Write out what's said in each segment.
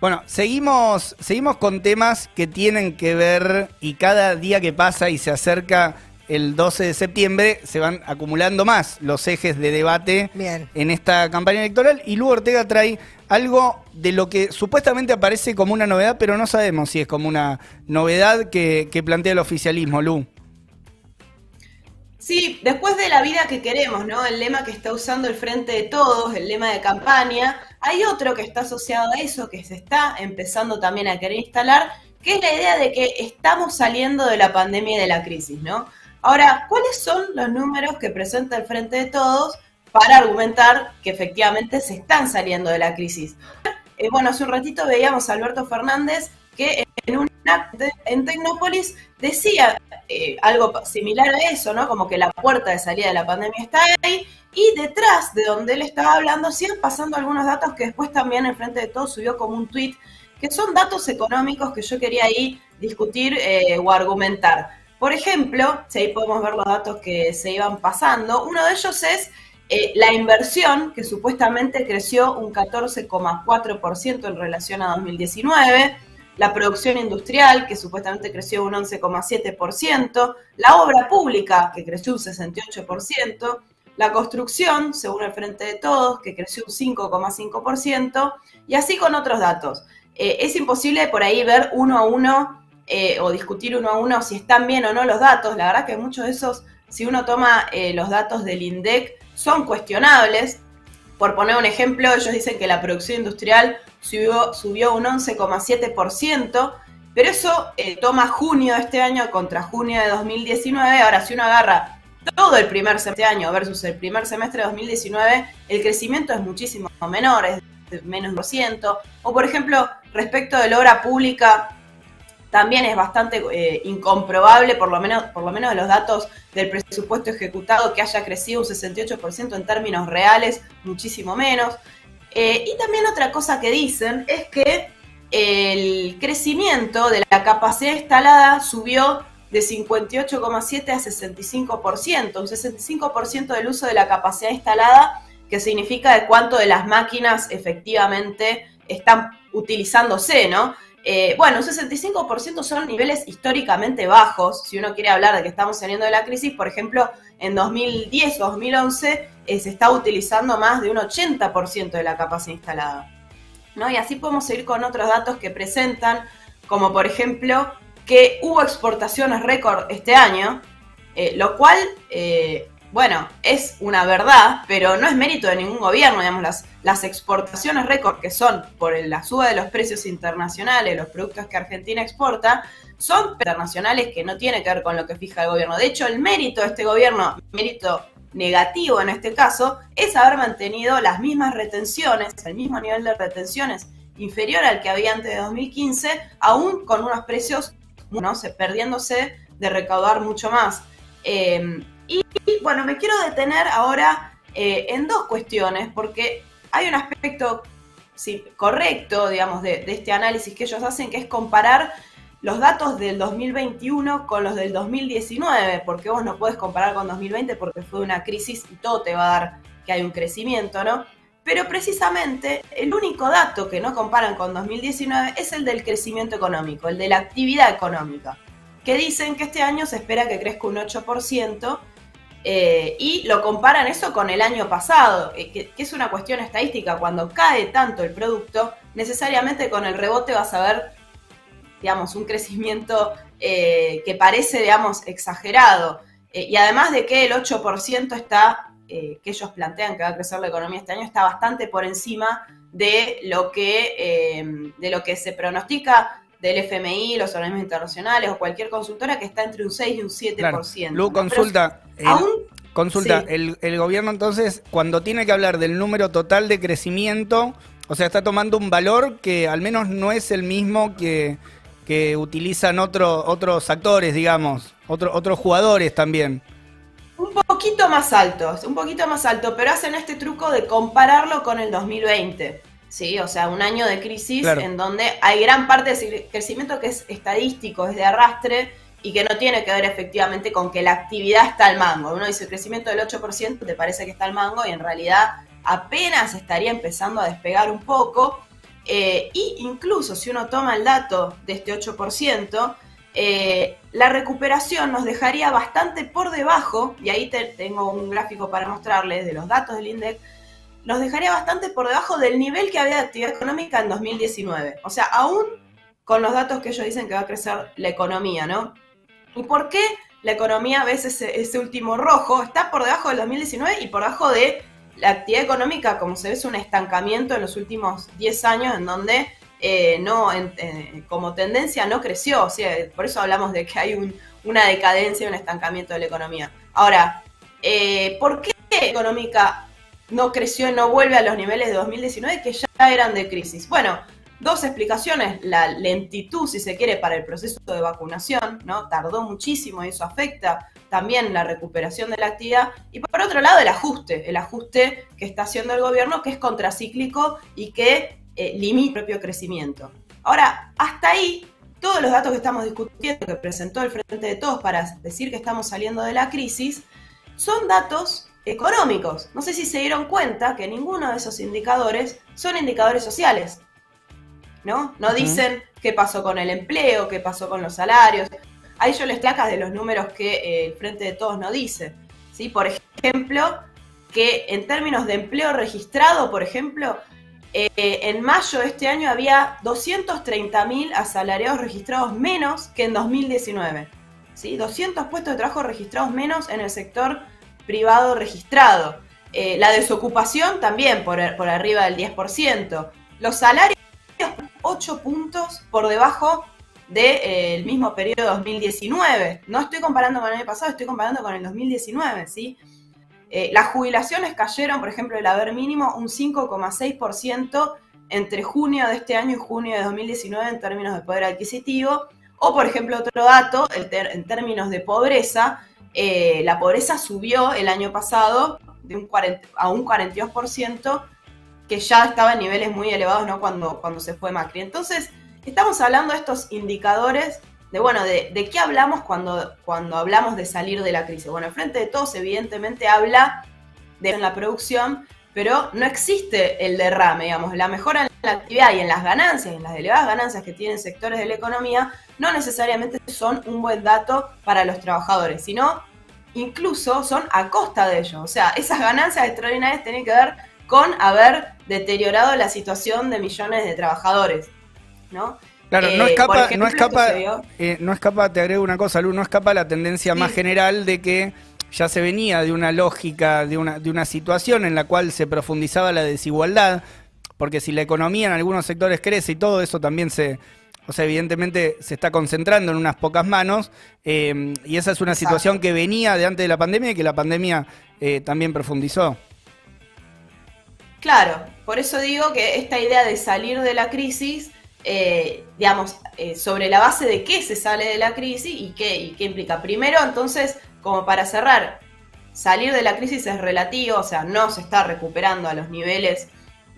Bueno, seguimos, seguimos con temas que tienen que ver y cada día que pasa y se acerca el 12 de septiembre se van acumulando más los ejes de debate en esta campaña electoral y Lu Ortega trae algo de lo que supuestamente aparece como una novedad, pero no sabemos si es como una novedad que, que plantea el oficialismo, Lu. Sí, después de la vida que queremos, ¿no? El lema que está usando el Frente de Todos, el lema de campaña, hay otro que está asociado a eso, que se está empezando también a querer instalar, que es la idea de que estamos saliendo de la pandemia y de la crisis, ¿no? Ahora, ¿cuáles son los números que presenta el Frente de Todos para argumentar que efectivamente se están saliendo de la crisis? Eh, bueno, hace un ratito veíamos a Alberto Fernández que en un en Tecnópolis decía eh, algo similar a eso, ¿no? Como que la puerta de salida de la pandemia está ahí y detrás de donde él estaba hablando siguen pasando algunos datos que después también en frente de todo subió como un tweet, que son datos económicos que yo quería ahí discutir eh, o argumentar. Por ejemplo, si ahí podemos ver los datos que se iban pasando, uno de ellos es eh, la inversión, que supuestamente creció un 14,4% en relación a 2019 la producción industrial, que supuestamente creció un 11,7%, la obra pública, que creció un 68%, la construcción, según el Frente de Todos, que creció un 5,5%, y así con otros datos. Eh, es imposible por ahí ver uno a uno eh, o discutir uno a uno si están bien o no los datos. La verdad que muchos de esos, si uno toma eh, los datos del INDEC, son cuestionables. Por poner un ejemplo, ellos dicen que la producción industrial subió, un 11,7%, pero eso eh, toma junio de este año contra junio de 2019. Ahora, si uno agarra todo el primer semestre de año versus el primer semestre de 2019, el crecimiento es muchísimo menor, es de menos de 2%. O, por ejemplo, respecto de la obra pública, también es bastante eh, incomprobable, por lo, menos, por lo menos de los datos del presupuesto ejecutado, que haya crecido un 68% en términos reales, muchísimo menos. Eh, y también otra cosa que dicen es que el crecimiento de la capacidad instalada subió de 58,7 a 65%, un 65% del uso de la capacidad instalada, que significa de cuánto de las máquinas efectivamente están utilizándose, ¿no? Eh, bueno, un 65% son niveles históricamente bajos. Si uno quiere hablar de que estamos saliendo de la crisis, por ejemplo, en 2010 o 2011 eh, se está utilizando más de un 80% de la capacidad instalada. ¿no? Y así podemos seguir con otros datos que presentan, como por ejemplo que hubo exportaciones récord este año, eh, lo cual bueno, es una verdad, pero no es mérito de ningún gobierno, digamos, las, las exportaciones récord que son por la suba de los precios internacionales, los productos que Argentina exporta, son internacionales que no tienen que ver con lo que fija el gobierno. De hecho, el mérito de este gobierno, mérito negativo en este caso, es haber mantenido las mismas retenciones, el mismo nivel de retenciones inferior al que había antes de 2015, aún con unos precios, ¿no? perdiéndose de recaudar mucho más. Eh, bueno, me quiero detener ahora eh, en dos cuestiones, porque hay un aspecto correcto, digamos, de, este análisis que ellos hacen, que es comparar los datos del 2021 con los del 2019, porque vos no puedes comparar con 2020 porque fue una crisis y todo te va a dar que hay un crecimiento, ¿no? Pero precisamente el único dato que no comparan con 2019 es el del crecimiento económico, el de la actividad económica, que dicen que este año se espera que crezca un 8%, eh, y lo comparan eso con el año pasado, eh, que, es una cuestión estadística. Cuando cae tanto el producto, necesariamente con el rebote vas a ver, digamos, un crecimiento eh, que parece, digamos, exagerado. y además de que el 8% está, que ellos plantean que va a crecer la economía este año, está bastante por encima de lo que, de lo que se pronostica del FMI, los organismos internacionales o cualquier consultora que está entre un 6 y un 7%. Lu, consulta. consulta, el, gobierno entonces, cuando tiene que hablar del número total de crecimiento, o sea, está tomando un valor que al menos no es el mismo que, que utilizan otro, otros actores, digamos, otro, otros jugadores también. Un poquito más alto, un poquito más alto, pero hacen este truco de compararlo con el 2020. ¿Sí? O sea, un año de crisis en donde hay gran parte de crecimiento que es estadístico, es de arrastre y que no tiene que ver efectivamente con que la actividad está al mango. Uno dice crecimiento del 8%, te parece que está al mango y en realidad apenas estaría empezando a despegar un poco. Eh, y incluso si uno toma el dato de este 8%, eh, la recuperación nos dejaría bastante por debajo, y ahí tengo un gráfico para mostrarles de los datos del INDEC, nos dejaría bastante por debajo del nivel que había de actividad económica en 2019. O sea, aún con los datos que ellos dicen que va a crecer la economía, ¿no? ¿Y por qué la economía, ves ese, ese último rojo, está por debajo del 2019 y por debajo de la actividad económica, como se ve, es un estancamiento en los últimos 10 años en donde eh, no, eh, como tendencia no creció, por eso hablamos de que hay una decadencia un estancamiento de la economía. Ahora, eh, ¿por qué económica no creció y no vuelve a los niveles de 2019 que ya eran de crisis? Bueno, dos explicaciones. La lentitud, si se quiere, para el proceso de vacunación, ¿no? Tardó muchísimo y eso afecta también la recuperación de la actividad. Y por otro lado, el ajuste, el ajuste que está haciendo el gobierno, que es contracíclico y que eh, limita el propio crecimiento. Ahora, hasta ahí, todos los datos que estamos discutiendo, que presentó el Frente de Todos para decir que estamos saliendo de la crisis, son datos económicos. No sé si se dieron cuenta que ninguno de esos indicadores son indicadores sociales. ¿No? No dicen qué pasó con el empleo, qué pasó con los salarios. Ahí yo les placas de los números que eh, el Frente de Todos no dice. ¿sí? Por ejemplo, que en términos de empleo registrado, por ejemplo, eh, en mayo de este año había 230.000 asalariados registrados menos que en 2019. ¿sí? 200 puestos de trabajo registrados menos en el sector privado registrado. Eh, la desocupación también por, por arriba del 10%. Los salarios 8 puntos por debajo del eh, mismo periodo 2019. No estoy comparando con el año pasado, estoy comparando con el 2019, ¿sí? Eh, las jubilaciones cayeron, por ejemplo, el haber mínimo un 5,6% entre junio de este año y junio de 2019 en términos de poder adquisitivo. O, por ejemplo, otro dato, en términos de pobreza, eh, la pobreza subió el año pasado a un 42%, que ya estaba en niveles muy elevados cuando, cuando se fue Macri. Entonces, estamos hablando de estos indicadores de, bueno, de, qué hablamos cuando, cuando hablamos de salir de la crisis. Bueno, el Frente de Todos evidentemente habla de la producción, pero no existe el derrame, digamos, la mejora en la actividad y en las ganancias, en las elevadas ganancias que tienen sectores de la economía, no necesariamente son un buen dato para los trabajadores, sino incluso son a costa de ellos. O sea, esas ganancias extraordinarias tienen que ver con haber deteriorado la situación de millones de trabajadores, ¿no? Claro, no eh, escapa, no escapa, eh, no escapa, te agrego una cosa, Lu, no escapa la tendencia más general de que ya se venía de una lógica, de una, de una situación en la cual se profundizaba la desigualdad, porque si la economía en algunos sectores crece y todo eso también se, o sea, evidentemente se está concentrando en unas pocas manos, eh, y esa es una situación que venía de antes de la pandemia y que la pandemia también profundizó. Claro, por eso digo que esta idea de salir de la crisis eh, digamos, eh, sobre la base de qué se sale de la crisis y qué, qué implica. Primero, entonces, como para cerrar, salir de la crisis es relativo, o sea, no se está recuperando a los niveles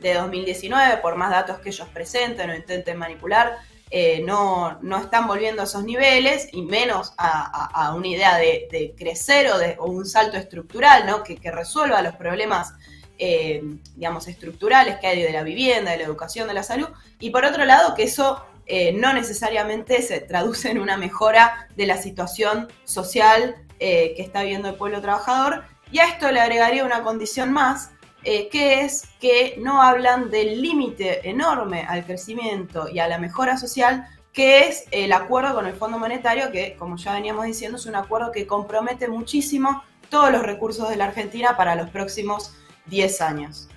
de 2019, por más datos que ellos presenten o intenten manipular, eh, no, no, están volviendo a esos niveles y menos a, una idea de, crecer o de un salto estructural, ¿no? Que, que resuelva los problemas eh, digamos, estructurales que hay de la vivienda, de la educación, de la salud, y por otro lado que eso eh, no necesariamente se traduce en una mejora de la situación social que está viviendo el pueblo trabajador, y a esto le agregaría una condición más, que es que no hablan del límite enorme al crecimiento y a la mejora social, que es el acuerdo con el Fondo Monetario, que como ya veníamos diciendo es un acuerdo que compromete muchísimo todos los recursos de la Argentina para los próximos 10 años.